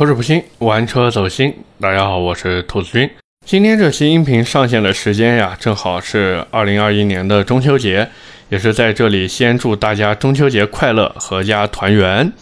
口齿不清，玩车走心。大家好，我是兔子君。今天这期音频上线的时间呀，正好是二零二一年的中秋节，也是在这里先祝大家中秋节快乐，阖家团圆。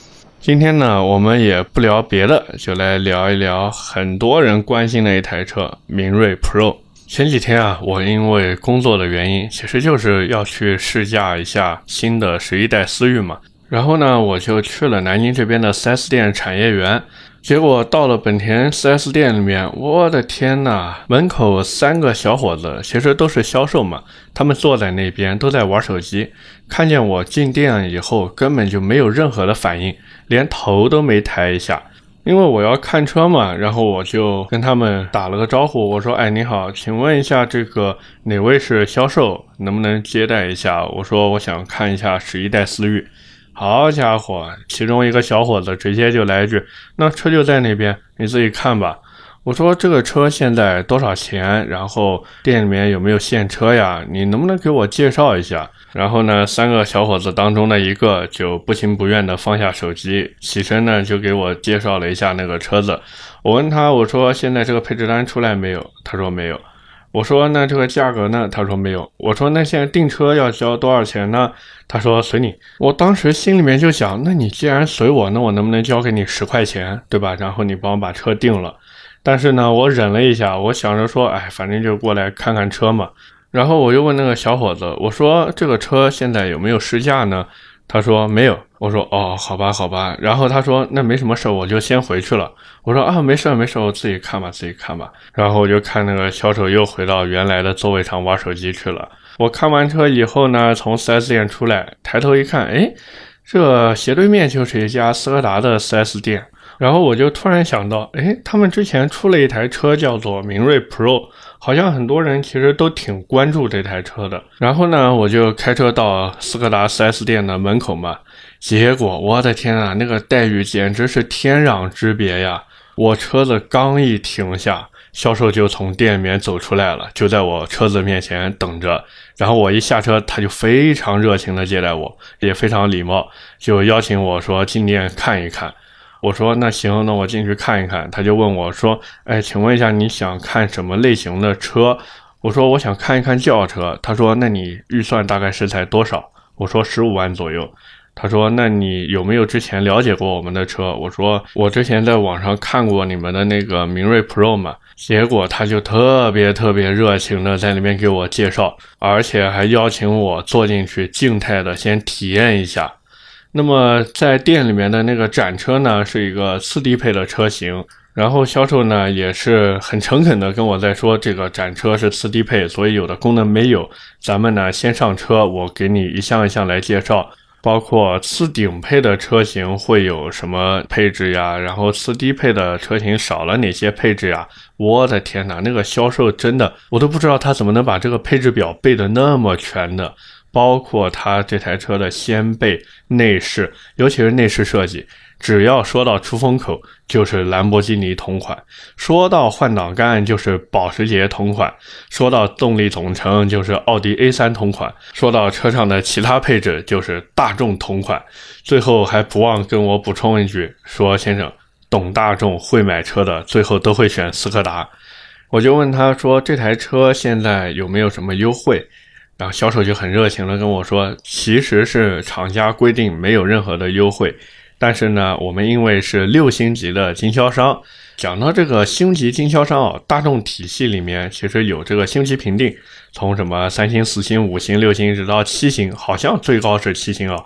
今天呢，我们也不聊别的，就来聊一聊很多人关心的一台车——明锐 Pro。前几天啊，我因为工作的原因，其实就是要去试驾一下新的十一代思域嘛。然后呢，我就去了南京这边的 4S 店产业园，结果到了本田 4S 店里面，我的天呐，门口三个小伙子，其实都是销售嘛，他们坐在那边都在玩手机，看见我进店以后，根本就没有任何的反应，连头都没抬一下。因为我要看车嘛，然后我就跟他们打了个招呼，我说：“哎，你好，请问一下这个哪位是销售，能不能接待一下？”我说：“我想看一下十一代思域。”好家伙，其中一个小伙子直接就来一句：“那车就在那边，你自己看吧。”我说：“这个车现在多少钱？然后店里面有没有现车呀？你能不能给我介绍一下？”然后呢，三个小伙子当中的一个就不情不愿地放下手机，起身呢就给我介绍了一下那个车子。我问他：“我说现在这个配置单出来没有？”他说：“没有。”我说那这个价格呢？他说没有。我说那现在订车要交多少钱呢？他说随你。我当时心里面就想，那你既然随我，那我能不能交给你十块钱，对吧？然后你帮我把车定了。但是呢，我忍了一下，我想着说，哎，反正就过来看看车嘛。然后我又问那个小伙子，我说这个车现在有没有试驾呢？他说没有。我说哦，好吧，好吧。然后他说那没什么事，我就先回去了。我说啊，没事没事，我自己看吧，自己看吧。然后我就看那个销售又回到原来的座位上玩手机去了。我看完车以后呢，从 4S 店出来，抬头一看，哎，这斜对面就是一家斯柯达的 4S 店。然后我就突然想到，哎，他们之前出了一台车叫做明锐 Pro，好像很多人其实都挺关注这台车的。然后呢，我就开车到斯柯达 4S 店的门口嘛。结果我的天啊，那个待遇简直是天壤之别呀！我车子刚一停下，销售就从店里面走出来了，就在我车子面前等着。然后我一下车，他就非常热情的接待我，也非常礼貌，就邀请我说进店看一看。我说那行，那我进去看一看。他就问我说：“哎，请问一下你想看什么类型的车？”我说：“我想看一看轿车。”他说：“那你预算大概是在多少？”我说：“十五万左右。”他说：“那你有没有之前了解过我们的车？”我说：“我之前在网上看过你们的那个明锐 Pro 嘛。”结果他就特别特别热情的在那边给我介绍，而且还邀请我坐进去静态的先体验一下。那么在店里面的那个展车呢，是一个次低配的车型，然后销售呢也是很诚恳的跟我在说，这个展车是次低配，所以有的功能没有。咱们呢先上车，我给你一项一项来介绍。包括次顶配的车型会有什么配置呀？然后次低配的车型少了哪些配置呀？我的天哪，那个销售真的，我都不知道他怎么能把这个配置表背得那么全的。包括他这台车的掀背、内饰，尤其是内饰设计。只要说到出风口，就是兰博基尼同款；说到换挡杆，就是保时捷同款；说到动力总成，就是奥迪 A3 同款；说到车上的其他配置，就是大众同款。最后还不忘跟我补充一句，说先生懂大众、会买车的，最后都会选斯柯达。我就问他说，这台车现在有没有什么优惠？然后销售就很热情的跟我说，其实是厂家规定没有任何的优惠。但是呢，我们因为是六星级的经销商，讲到这个星级经销商啊，大众体系里面其实有这个星级评定，从什么三星、四星、五星、六星，直到七星，好像最高是七星啊。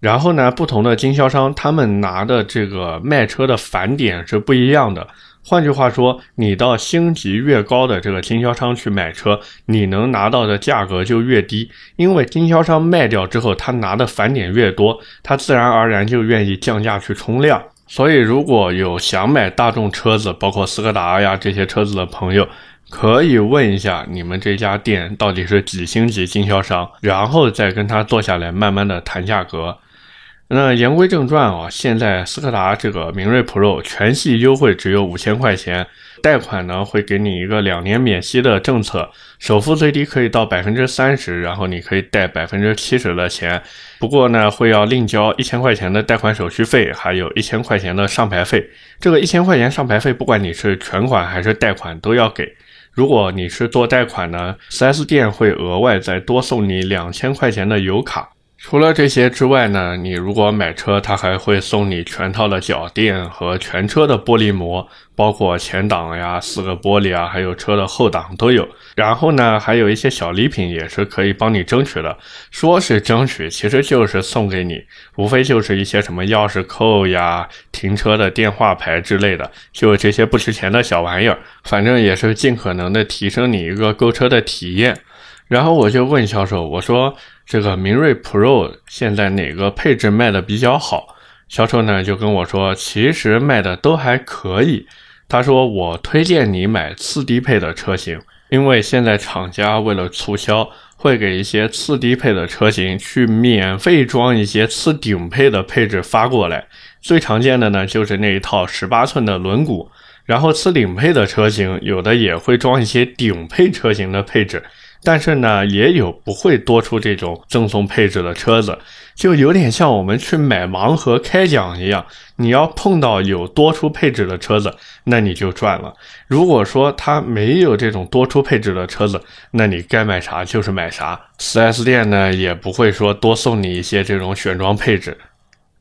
然后呢，不同的经销商他们拿的这个卖车的返点是不一样的。换句话说，你到星级越高的这个经销商去买车，你能拿到的价格就越低，因为经销商卖掉之后，他拿的返点越多，他自然而然就愿意降价去冲量。所以，如果有想买大众车子，包括斯柯达呀这些车子的朋友，可以问一下你们这家店到底是几星级经销商，然后再跟他坐下来慢慢的谈价格。那言归正传啊，现在斯柯达这个明锐 Pro 全系优惠只有五千块钱，贷款呢会给你一个两年免息的政策，首付最低可以到百分之三十，然后你可以贷百分之七十的钱。不过呢，会要另交一千块钱的贷款手续费，还有一千块钱的上牌费。这个一千块钱上牌费，不管你是全款还是贷款都要给。如果你是做贷款呢，4S 店会额外再多送你两千块钱的油卡。除了这些之外呢，你如果买车，他还会送你全套的脚垫和全车的玻璃膜，包括前挡呀、四个玻璃啊，还有车的后挡都有。然后呢，还有一些小礼品也是可以帮你争取的。说是争取，其实就是送给你，无非就是一些什么钥匙扣呀、停车的电话牌之类的，就这些不值钱的小玩意儿。反正也是尽可能的提升你一个购车的体验。然后我就问销售，我说。这个明锐 Pro 现在哪个配置卖的比较好？销售呢就跟我说，其实卖的都还可以。他说我推荐你买次低配的车型，因为现在厂家为了促销，会给一些次低配的车型去免费装一些次顶配的配置发过来。最常见的呢就是那一套十八寸的轮毂，然后次顶配的车型有的也会装一些顶配车型的配置。但是呢，也有不会多出这种赠送配置的车子，就有点像我们去买盲盒开奖一样。你要碰到有多出配置的车子，那你就赚了。如果说它没有这种多出配置的车子，那你该买啥就是买啥。4S 店呢也不会说多送你一些这种选装配置。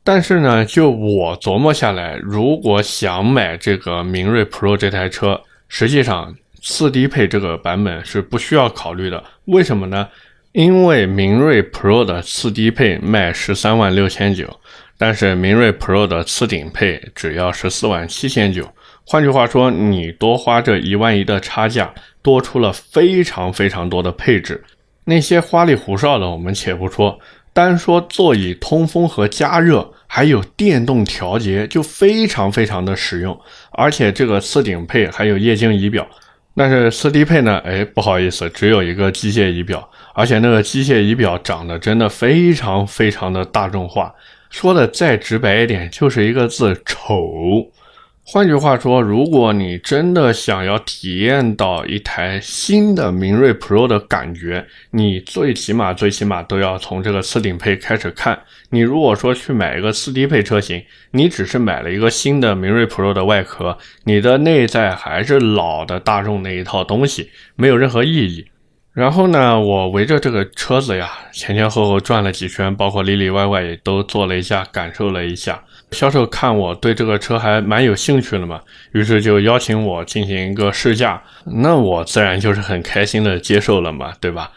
但是呢，就我琢磨下来，如果想买这个明锐 Pro 这台车，实际上。次低配这个版本是不需要考虑的，为什么呢？因为明锐 Pro 的次低配卖十三万六千九，但是明锐 Pro 的次顶配只要十四万七千九。换句话说，你多花这一万一的差价，多出了非常非常多的配置。那些花里胡哨的我们且不说，单说座椅通风和加热，还有电动调节，就非常非常的实用。而且这个次顶配还有液晶仪表。但是斯蒂佩呢？哎，不好意思，只有一个机械仪表，而且那个机械仪表长得真的非常非常的大众化。说的再直白一点，就是一个字丑。换句话说，如果你真的想要体验到一台新的明锐 Pro 的感觉，你最起码最起码都要从这个次顶配开始看。你如果说去买一个次低配车型，你只是买了一个新的明锐 Pro 的外壳，你的内在还是老的大众那一套东西，没有任何意义。然后呢，我围着这个车子呀，前前后后转了几圈，包括里里外外也都做了一下，感受了一下。销售看我对这个车还蛮有兴趣的嘛，于是就邀请我进行一个试驾。那我自然就是很开心的接受了嘛，对吧？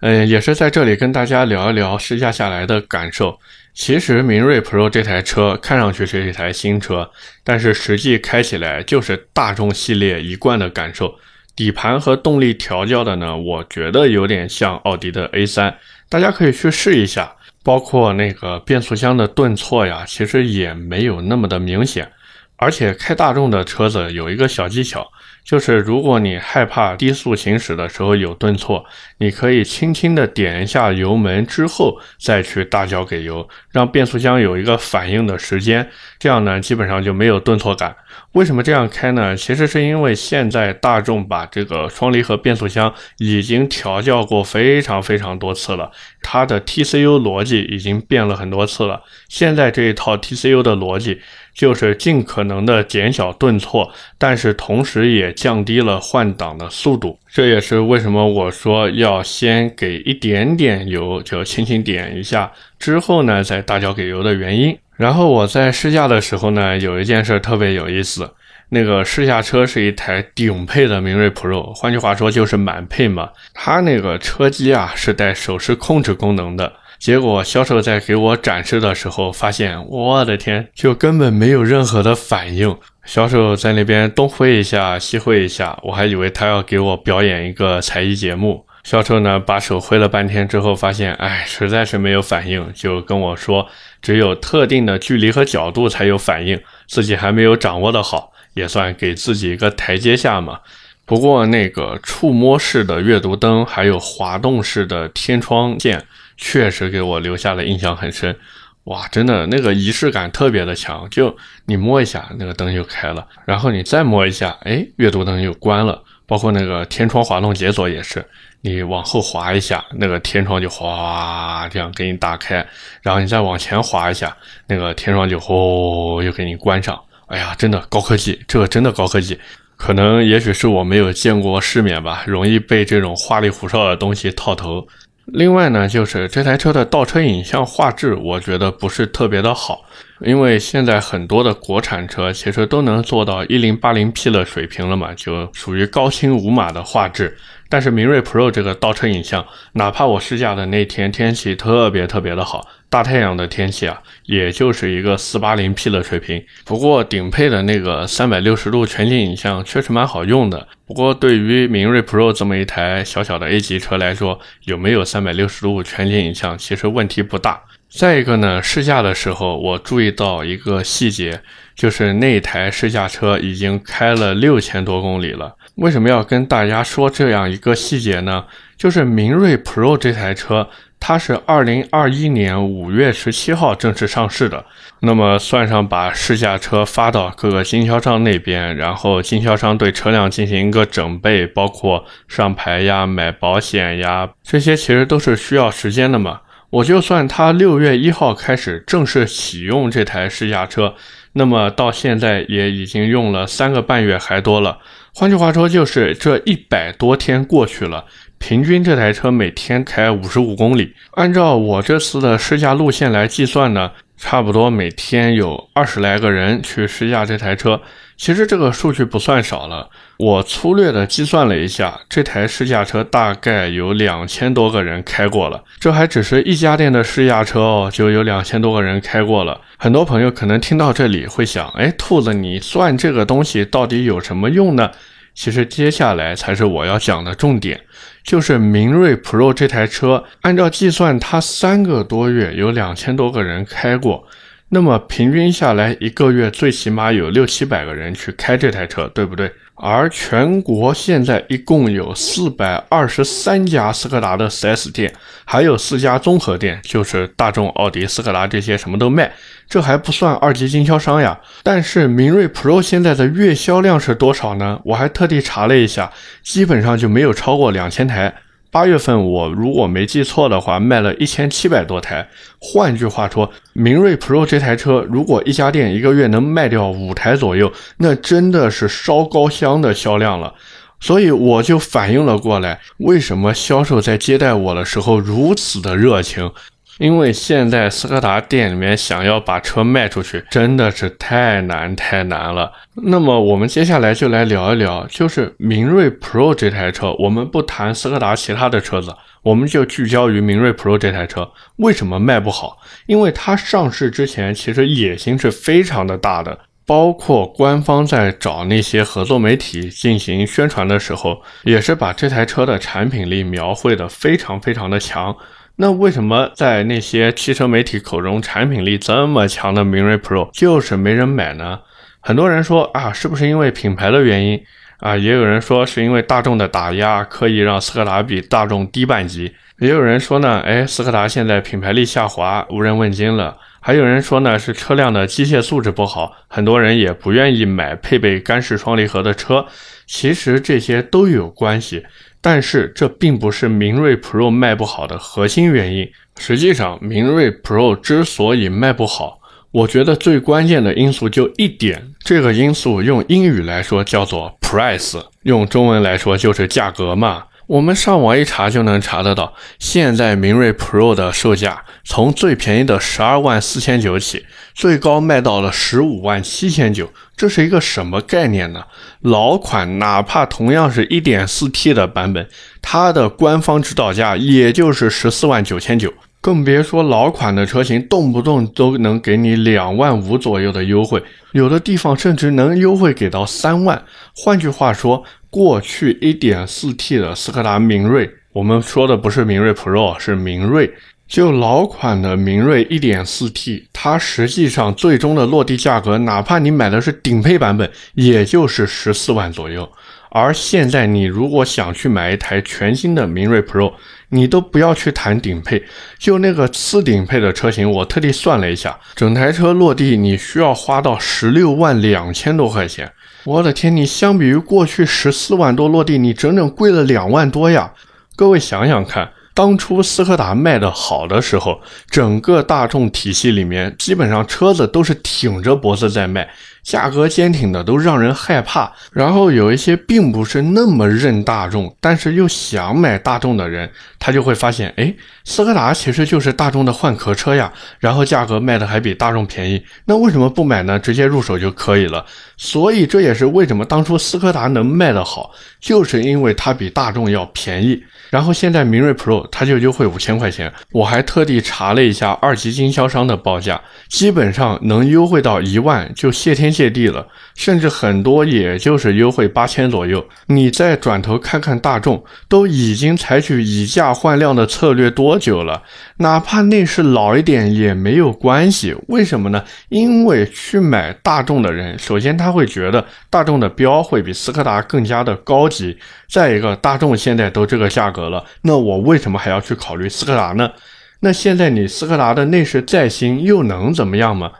嗯，也是在这里跟大家聊一聊试驾下来的感受。其实明锐 Pro 这台车看上去是一台新车，但是实际开起来就是大众系列一贯的感受。底盘和动力调教的呢，我觉得有点像奥迪的 A3，大家可以去试一下。包括那个变速箱的顿挫呀，其实也没有那么的明显。而且开大众的车子有一个小技巧。就是如果你害怕低速行驶的时候有顿挫，你可以轻轻的点一下油门之后再去大脚给油，让变速箱有一个反应的时间，这样呢基本上就没有顿挫感。为什么这样开呢？其实是因为现在大众把这个双离合变速箱已经调教过非常非常多次了，它的 TCU 逻辑已经变了很多次了。现在这一套 TCU 的逻辑。就是尽可能的减小顿挫，但是同时也降低了换挡的速度。这也是为什么我说要先给一点点油，就轻轻点一下，之后呢再大脚给油的原因。然后我在试驾的时候呢，有一件事特别有意思，那个试驾车是一台顶配的明锐 Pro，换句话说就是满配嘛。它那个车机啊是带手势控制功能的。结果销售在给我展示的时候，发现我的天，就根本没有任何的反应。销售在那边东挥一下，西挥一下，我还以为他要给我表演一个才艺节目。销售呢，把手挥了半天之后，发现，哎，实在是没有反应，就跟我说，只有特定的距离和角度才有反应，自己还没有掌握的好，也算给自己一个台阶下嘛。不过那个触摸式的阅读灯，还有滑动式的天窗键。确实给我留下了印象很深。哇，真的那个仪式感特别的强，就你摸一下那个灯就开了，然后你再摸一下，哎，阅读灯就关了。包括那个天窗滑动解锁也是，你往后滑一下，那个天窗就哗这样给你打开，然后你再往前滑一下，那个天窗就呼又给你关上。哎呀，真的高科技，这个真的高科技。可能也许是我没有见过世面吧，容易被这种花里胡哨的东西套头。另外呢，就是这台车的倒车影像画质，我觉得不是特别的好，因为现在很多的国产车其实都能做到一零八零 P 的水平了嘛，就属于高清无码的画质。但是明锐 Pro 这个倒车影像，哪怕我试驾的那天天气特别特别的好，大太阳的天气啊，也就是一个四八零 P 的水平。不过顶配的那个三百六十度全景影像确实蛮好用的。不过对于明锐 Pro 这么一台小小的 A 级车来说，有没有三百六十度全景影像，其实问题不大。再一个呢，试驾的时候我注意到一个细节，就是那台试驾车已经开了六千多公里了。为什么要跟大家说这样一个细节呢？就是明锐 Pro 这台车，它是二零二一年五月十七号正式上市的。那么算上把试驾车发到各个经销商那边，然后经销商对车辆进行一个整备，包括上牌呀、买保险呀，这些其实都是需要时间的嘛。我就算它六月一号开始正式启用这台试驾车，那么到现在也已经用了三个半月还多了。换句话说，就是这一百多天过去了，平均这台车每天开五十五公里。按照我这次的试驾路线来计算呢，差不多每天有二十来个人去试驾这台车。其实这个数据不算少了。我粗略的计算了一下，这台试驾车大概有两千多个人开过了。这还只是一家店的试驾车哦，就有两千多个人开过了。很多朋友可能听到这里会想，哎，兔子，你算这个东西到底有什么用呢？其实接下来才是我要讲的重点，就是明锐 Pro 这台车，按照计算，它三个多月有两千多个人开过。那么平均下来，一个月最起码有六七百个人去开这台车，对不对？而全国现在一共有四百二十三家斯柯达的 4S 店，还有四家综合店，就是大众、奥迪、斯柯达这些什么都卖，这还不算二级经销商呀。但是明锐 Pro 现在的月销量是多少呢？我还特地查了一下，基本上就没有超过两千台。八月份，我如果没记错的话，卖了一千七百多台。换句话说，明锐 Pro 这台车，如果一家店一个月能卖掉五台左右，那真的是烧高香的销量了。所以我就反应了过来，为什么销售在接待我的时候如此的热情。因为现在斯柯达店里面想要把车卖出去，真的是太难太难了。那么我们接下来就来聊一聊，就是明锐 Pro 这台车，我们不谈斯柯达其他的车子，我们就聚焦于明锐 Pro 这台车，为什么卖不好？因为它上市之前其实野心是非常的大的，包括官方在找那些合作媒体进行宣传的时候，也是把这台车的产品力描绘的非常非常的强。那为什么在那些汽车媒体口中产品力这么强的明锐 Pro 就是没人买呢？很多人说啊，是不是因为品牌的原因啊？也有人说是因为大众的打压，刻意让斯柯达比大众低半级。也有人说呢，哎，斯柯达现在品牌力下滑，无人问津了。还有人说呢，是车辆的机械素质不好，很多人也不愿意买配备干式双离合的车。其实这些都有关系。但是这并不是明锐 Pro 卖不好的核心原因。实际上，明锐 Pro 之所以卖不好，我觉得最关键的因素就一点，这个因素用英语来说叫做 price，用中文来说就是价格嘛。我们上网一查就能查得到，现在明锐 Pro 的售价从最便宜的十二万四千九起，最高卖到了十五万七千九，这是一个什么概念呢？老款哪怕同样是一点四 T 的版本，它的官方指导价也就是十四万九千九，更别说老款的车型，动不动都能给你两万五左右的优惠，有的地方甚至能优惠给到三万。换句话说，过去 1.4T 的斯柯达明锐，我们说的不是明锐 Pro，是明锐。就老款的明锐 1.4T，它实际上最终的落地价格，哪怕你买的是顶配版本，也就是十四万左右。而现在你如果想去买一台全新的明锐 Pro，你都不要去谈顶配，就那个次顶配的车型，我特地算了一下，整台车落地你需要花到十六万两千多块钱。我的天，你相比于过去十四万多落地，你整整贵了两万多呀！各位想想看。当初斯柯达卖的好的时候，整个大众体系里面，基本上车子都是挺着脖子在卖。价格坚挺的都让人害怕，然后有一些并不是那么认大众，但是又想买大众的人，他就会发现，哎，斯柯达其实就是大众的换壳车呀，然后价格卖的还比大众便宜，那为什么不买呢？直接入手就可以了。所以这也是为什么当初斯柯达能卖得好，就是因为它比大众要便宜。然后现在明锐 Pro 它就优惠五千块钱，我还特地查了一下二级经销商的报价，基本上能优惠到一万就谢天。谢地了，甚至很多也就是优惠八千左右。你再转头看看大众，都已经采取以价换量的策略多久了？哪怕内饰老一点也没有关系。为什么呢？因为去买大众的人，首先他会觉得大众的标会比斯柯达更加的高级。再一个，大众现在都这个价格了，那我为什么还要去考虑斯柯达呢？那现在你斯柯达的内饰再新又能怎么样吗？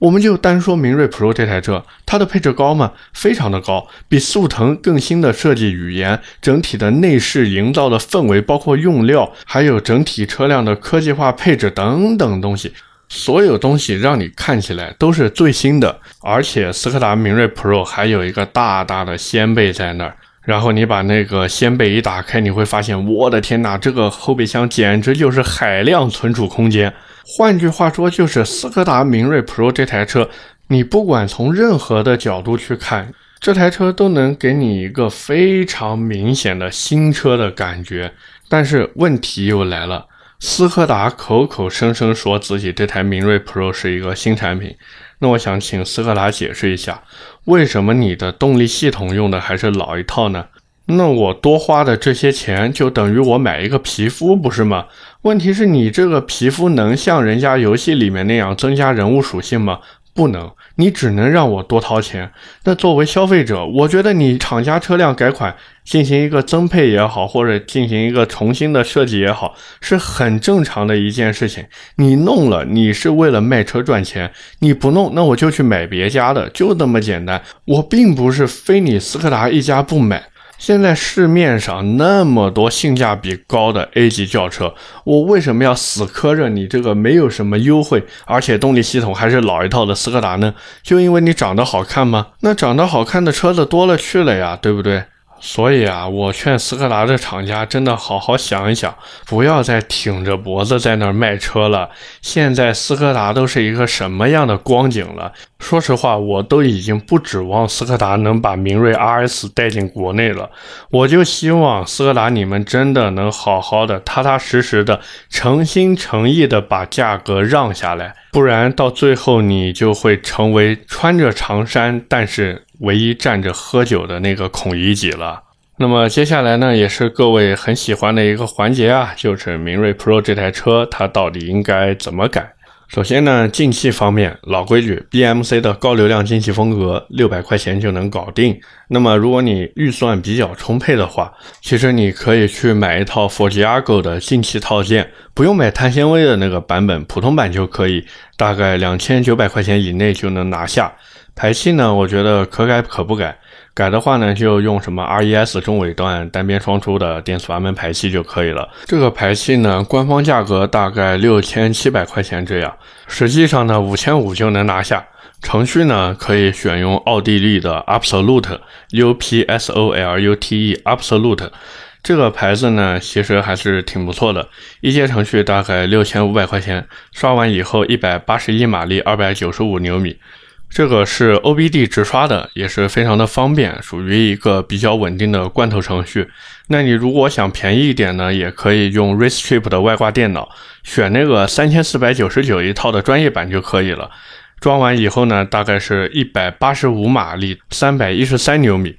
我们就单说明锐 Pro 这台车，它的配置高吗？非常的高，比速腾更新的设计语言，整体的内饰营造的氛围，包括用料，还有整体车辆的科技化配置等等东西，所有东西让你看起来都是最新的。而且斯柯达明锐 Pro 还有一个大大的掀背在那儿，然后你把那个掀背一打开，你会发现，我的天哪，这个后备箱简直就是海量存储空间。换句话说，就是斯柯达明锐 Pro 这台车，你不管从任何的角度去看，这台车都能给你一个非常明显的新车的感觉。但是问题又来了，斯柯达口口声声说自己这台明锐 Pro 是一个新产品，那我想请斯柯达解释一下，为什么你的动力系统用的还是老一套呢？那我多花的这些钱就等于我买一个皮肤，不是吗？问题是你这个皮肤能像人家游戏里面那样增加人物属性吗？不能，你只能让我多掏钱。那作为消费者，我觉得你厂家车辆改款进行一个增配也好，或者进行一个重新的设计也好，是很正常的一件事情。你弄了，你是为了卖车赚钱；你不弄，那我就去买别家的，就那么简单。我并不是非你斯柯达一家不买。现在市面上那么多性价比高的 A 级轿车，我为什么要死磕着你这个没有什么优惠，而且动力系统还是老一套的斯柯达呢？就因为你长得好看吗？那长得好看的车子多了去了呀，对不对？所以啊，我劝斯柯达的厂家真的好好想一想，不要再挺着脖子在那儿卖车了。现在斯柯达都是一个什么样的光景了？说实话，我都已经不指望斯柯达能把明锐 RS 带进国内了。我就希望斯柯达你们真的能好好的、踏踏实实的、诚心诚意的把价格让下来，不然到最后你就会成为穿着长衫，但是。唯一站着喝酒的那个孔乙己了。那么接下来呢，也是各位很喜欢的一个环节啊，就是明锐 Pro 这台车它到底应该怎么改？首先呢，进气方面，老规矩，BMC 的高流量进气风格，六百块钱就能搞定。那么如果你预算比较充沛的话，其实你可以去买一套 Forgiago 的进气套件，不用买碳纤维的那个版本，普通版就可以，大概两千九百块钱以内就能拿下。排气呢，我觉得可改可不改。改的话呢，就用什么 RES 中尾段单边双出的电磁阀门排气就可以了。这个排气呢，官方价格大概六千七百块钱这样，实际上呢，五千五就能拿下。程序呢，可以选用奥地利的 Absolute，U P S O L U T E Absolute 这个牌子呢，其实还是挺不错的。一阶程序大概六千五百块钱，刷完以后一百八十一马力，二百九十五牛米。这个是 OBD 直刷的，也是非常的方便，属于一个比较稳定的罐头程序。那你如果想便宜一点呢，也可以用 Racetrip 的外挂电脑，选那个三千四百九十九一套的专业版就可以了。装完以后呢，大概是一百八十五马力，三百一十三牛米。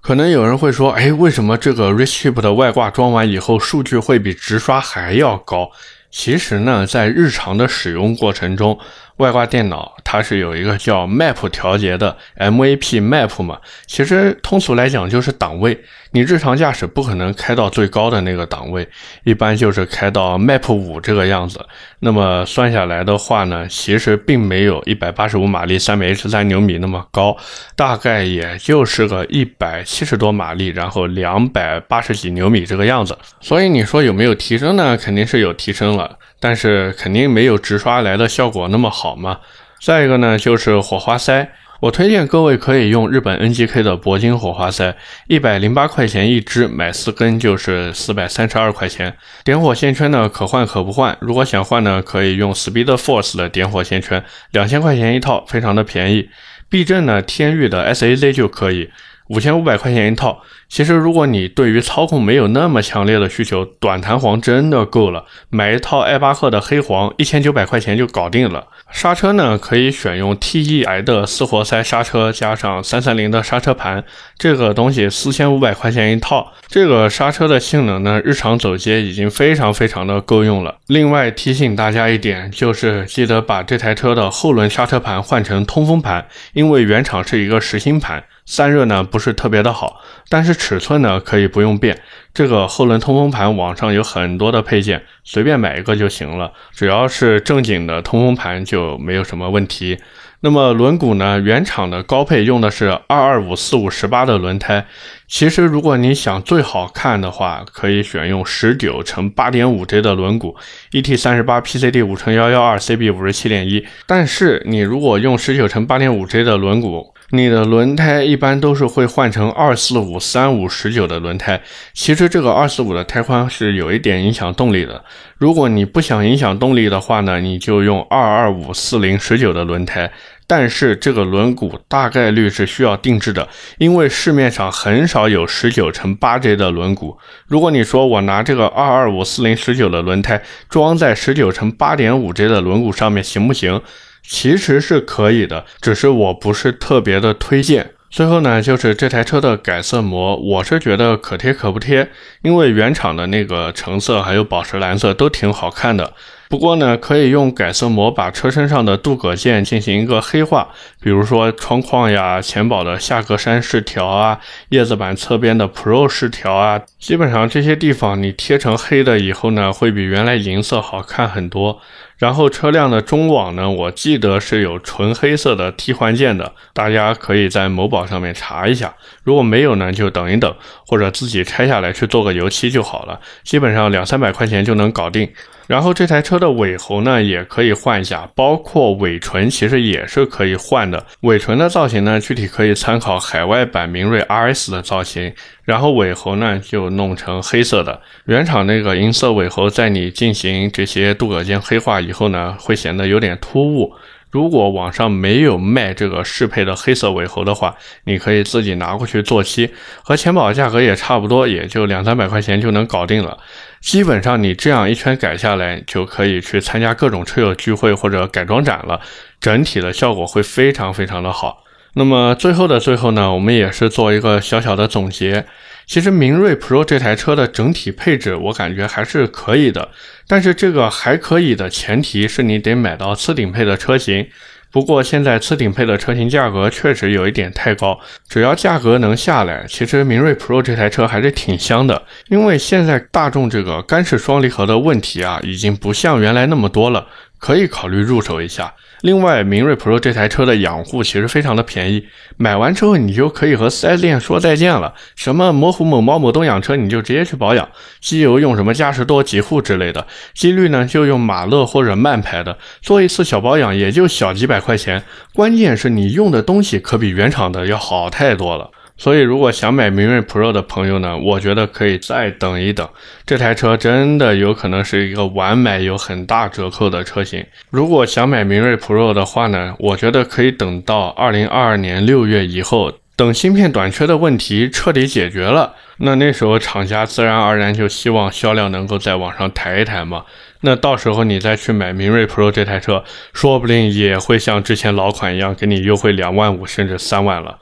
可能有人会说，哎，为什么这个 Racetrip 的外挂装完以后数据会比直刷还要高？其实呢，在日常的使用过程中，外挂电脑它是有一个叫 Map 调节的 MAP Map 嘛，其实通俗来讲就是档位。你日常驾驶不可能开到最高的那个档位，一般就是开到 Map 五这个样子。那么算下来的话呢，其实并没有一百八十五马力、三百一十三牛米那么高，大概也就是个一百七十多马力，然后两百八十几牛米这个样子。所以你说有没有提升呢？肯定是有提升了，但是肯定没有直刷来的效果那么好好嘛。再一个呢，就是火花塞。我推荐各位可以用日本 NGK 的铂金火花塞，一百零八块钱一支，买四根就是四百三十二块钱。点火线圈呢，可换可不换。如果想换呢，可以用 Speed Force 的点火线圈，两千块钱一套，非常的便宜。避震呢，天域的 SAZ 就可以。五千五百块钱一套，其实如果你对于操控没有那么强烈的需求，短弹簧真的够了。买一套艾巴赫的黑黄，一千九百块钱就搞定了。刹车呢，可以选用 TEI 的四活塞刹车，加上三三零的刹车盘，这个东西四千五百块钱一套。这个刹车的性能呢，日常走街已经非常非常的够用了。另外提醒大家一点，就是记得把这台车的后轮刹车盘换成通风盘，因为原厂是一个实心盘。散热呢不是特别的好，但是尺寸呢可以不用变。这个后轮通风盘网上有很多的配件，随便买一个就行了。只要是正经的通风盘就没有什么问题。那么轮毂呢，原厂的高配用的是二二五四五十八的轮胎。其实如果你想最好看的话，可以选用十九乘八点五 J 的轮毂，ET 三十八 PCD 五乘幺幺二 CB 五十七点一。但是你如果用十九乘八点五 J 的轮毂，你的轮胎一般都是会换成二四五三五十九的轮胎，其实这个二四五的胎宽是有一点影响动力的。如果你不想影响动力的话呢，你就用二二五四零十九的轮胎。但是这个轮毂大概率是需要定制的，因为市面上很少有十九乘八 J 的轮毂。如果你说我拿这个二二五四零十九的轮胎装在十九乘八点五 J 的轮毂上面行不行？其实是可以的，只是我不是特别的推荐。最后呢，就是这台车的改色膜，我是觉得可贴可不贴，因为原厂的那个橙色还有宝石蓝色都挺好看的。不过呢，可以用改色膜把车身上的镀铬件进行一个黑化，比如说窗框呀、前保的下格栅饰条啊、叶子板侧边的 Pro 饰条啊，基本上这些地方你贴成黑的以后呢，会比原来银色好看很多。然后车辆的中网呢，我记得是有纯黑色的替换件的，大家可以在某宝上面查一下。如果没有呢，就等一等，或者自己拆下来去做个油漆就好了。基本上两三百块钱就能搞定。然后这台车的尾喉呢，也可以换一下，包括尾唇其实也是可以换的。尾唇的造型呢，具体可以参考海外版明锐 RS 的造型。然后尾喉呢，就弄成黑色的。原厂那个银色尾喉，在你进行这些镀铬件黑化以后呢，会显得有点突兀。如果网上没有卖这个适配的黑色尾喉的话，你可以自己拿过去做漆，和前保价格也差不多，也就两三百块钱就能搞定了。基本上你这样一圈改下来，就可以去参加各种车友聚会或者改装展了，整体的效果会非常非常的好。那么最后的最后呢，我们也是做一个小小的总结。其实明锐 Pro 这台车的整体配置，我感觉还是可以的。但是这个还可以的前提是你得买到次顶配的车型。不过现在次顶配的车型价格确实有一点太高。只要价格能下来，其实明锐 Pro 这台车还是挺香的。因为现在大众这个干式双离合的问题啊，已经不像原来那么多了，可以考虑入手一下。另外，明锐 Pro 这台车的养护其实非常的便宜，买完之后你就可以和 4S 店说再见了。什么模糊某猫某东养车，你就直接去保养，机油用什么嘉实多极护之类的，机滤呢就用马勒或者曼牌的，做一次小保养也就小几百块钱，关键是你用的东西可比原厂的要好太多了。所以，如果想买明锐 Pro 的朋友呢，我觉得可以再等一等。这台车真的有可能是一个晚买有很大折扣的车型。如果想买明锐 Pro 的话呢，我觉得可以等到二零二二年六月以后，等芯片短缺的问题彻底解决了，那那时候厂家自然而然就希望销量能够再往上抬一抬嘛。那到时候你再去买明锐 Pro 这台车，说不定也会像之前老款一样给你优惠两万五甚至三万了。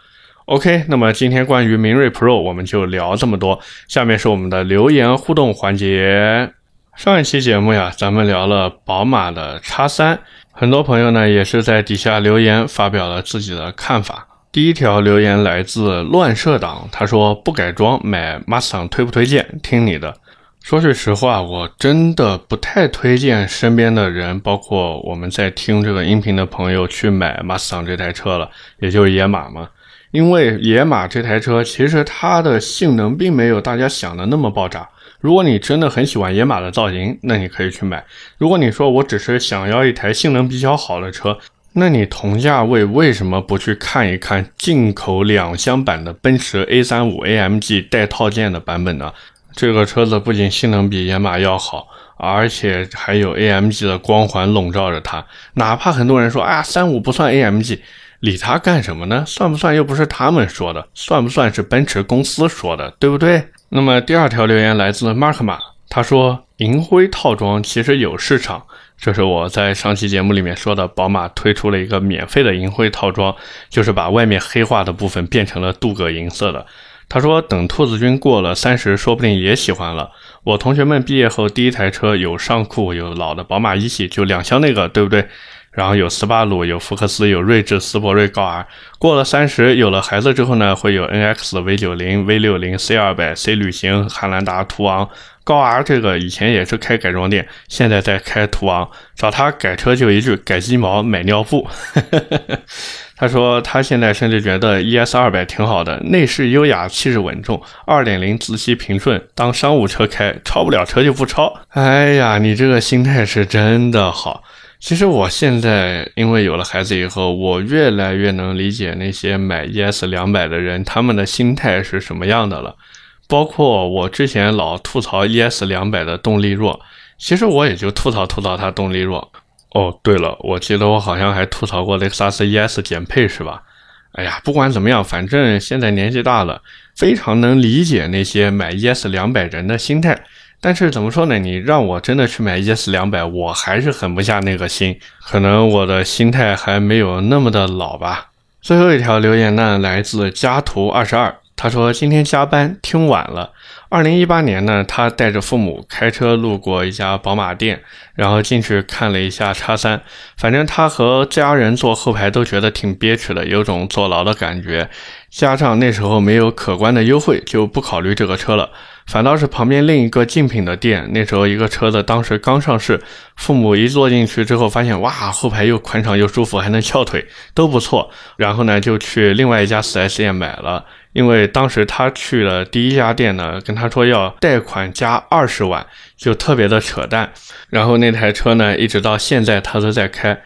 OK，那么今天关于明锐 Pro 我们就聊这么多。下面是我们的留言互动环节。上一期节目呀，咱们聊了宝马的 X3，很多朋友呢也是在底下留言发表了自己的看法。第一条留言来自乱射党，他说不改装买 Mustang 推不推荐？听你的。说句实话，我真的不太推荐身边的人，包括我们在听这个音频的朋友去买 Mustang 这台车了，也就是野马嘛。因为野马这台车其实它的性能并没有大家想的那么爆炸。如果你真的很喜欢野马的造型，那你可以去买。如果你说我只是想要一台性能比较好的车，那你同价位为什么不去看一看进口两厢版的奔驰 A35 AMG 带套件的版本呢？这个车子不仅性能比野马要好，而且还有 AMG 的光环笼罩着它。哪怕很多人说，哎呀，三五不算 AMG，理他干什么呢？算不算又不是他们说的，算不算是奔驰公司说的，对不对？那么第二条留言来自 Mark 马，他说银灰套装其实有市场。这是我在上期节目里面说的，宝马推出了一个免费的银灰套装，就是把外面黑化的部分变成了镀铬银色的。他说，等兔子君过了三十，说不定也喜欢了。我同学们毕业后第一台车有上酷，有老的宝马一系，就两厢那个，对不对？然后有斯巴鲁，有福克斯，有锐志、斯铂瑞、高 R。过了三十，有了孩子之后呢，会有 NX、V 九零、V 六零、C 二百、C 旅行、汉兰达、途昂。高 R 这个以前也是开改装店，现在在开途昂。找他改车就一句改鸡毛买尿布。他说他现在甚至觉得 ES 二百挺好的，内饰优雅，气质稳重，二点零自吸平顺，当商务车开，超不了车就不超。哎呀，你这个心态是真的好。其实我现在因为有了孩子以后，我越来越能理解那些买 ES 两百的人他们的心态是什么样的了。包括我之前老吐槽 ES 两百的动力弱，其实我也就吐槽吐槽它动力弱。哦，对了，我记得我好像还吐槽过雷克萨斯 ES 减配是吧？哎呀，不管怎么样，反正现在年纪大了，非常能理解那些买 ES 两百人的心态。但是怎么说呢？你让我真的去买 ES 两百，我还是狠不下那个心。可能我的心态还没有那么的老吧。最后一条留言呢，来自家图二十二。他说今天加班听晚了。二零一八年呢，他带着父母开车路过一家宝马店，然后进去看了一下叉三。反正他和家人坐后排都觉得挺憋屈的，有种坐牢的感觉。加上那时候没有可观的优惠，就不考虑这个车了。反倒是旁边另一个竞品的店，那时候一个车子当时刚上市，父母一坐进去之后，发现哇，后排又宽敞又舒服，还能翘腿，都不错。然后呢，就去另外一家 4S 店买了。因为当时他去了第一家店呢，跟他说要贷款加二十万，就特别的扯淡。然后那台车呢，一直到现在他都在开。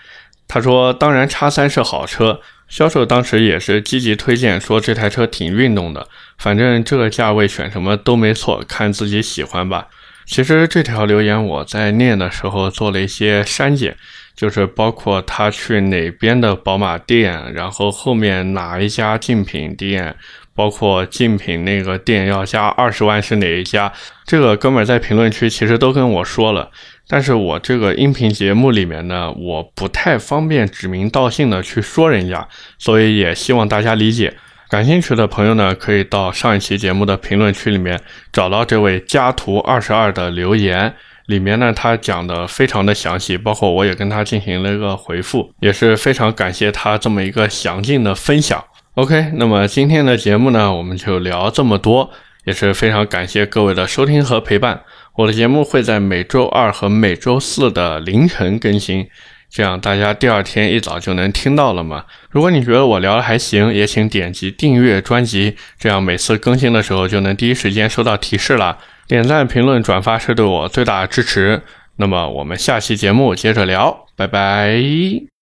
他说，当然叉三是好车，销售当时也是积极推荐，说这台车挺运动的。反正这个价位选什么都没错，看自己喜欢吧。其实这条留言我在念的时候做了一些删减，就是包括他去哪边的宝马店，然后后面哪一家竞品店。包括竞品那个店要加二十万是哪一家？这个哥们在评论区其实都跟我说了，但是我这个音频节目里面呢，我不太方便指名道姓的去说人家，所以也希望大家理解。感兴趣的朋友呢，可以到上一期节目的评论区里面找到这位家图二十二的留言，里面呢他讲的非常的详细，包括我也跟他进行了一个回复，也是非常感谢他这么一个详尽的分享。OK，那么今天的节目呢，我们就聊这么多，也是非常感谢各位的收听和陪伴。我的节目会在每周二和每周四的凌晨更新，这样大家第二天一早就能听到了嘛。如果你觉得我聊的还行，也请点击订阅专辑，这样每次更新的时候就能第一时间收到提示了。点赞、评论、转发是对我最大的支持。那么我们下期节目接着聊，拜拜。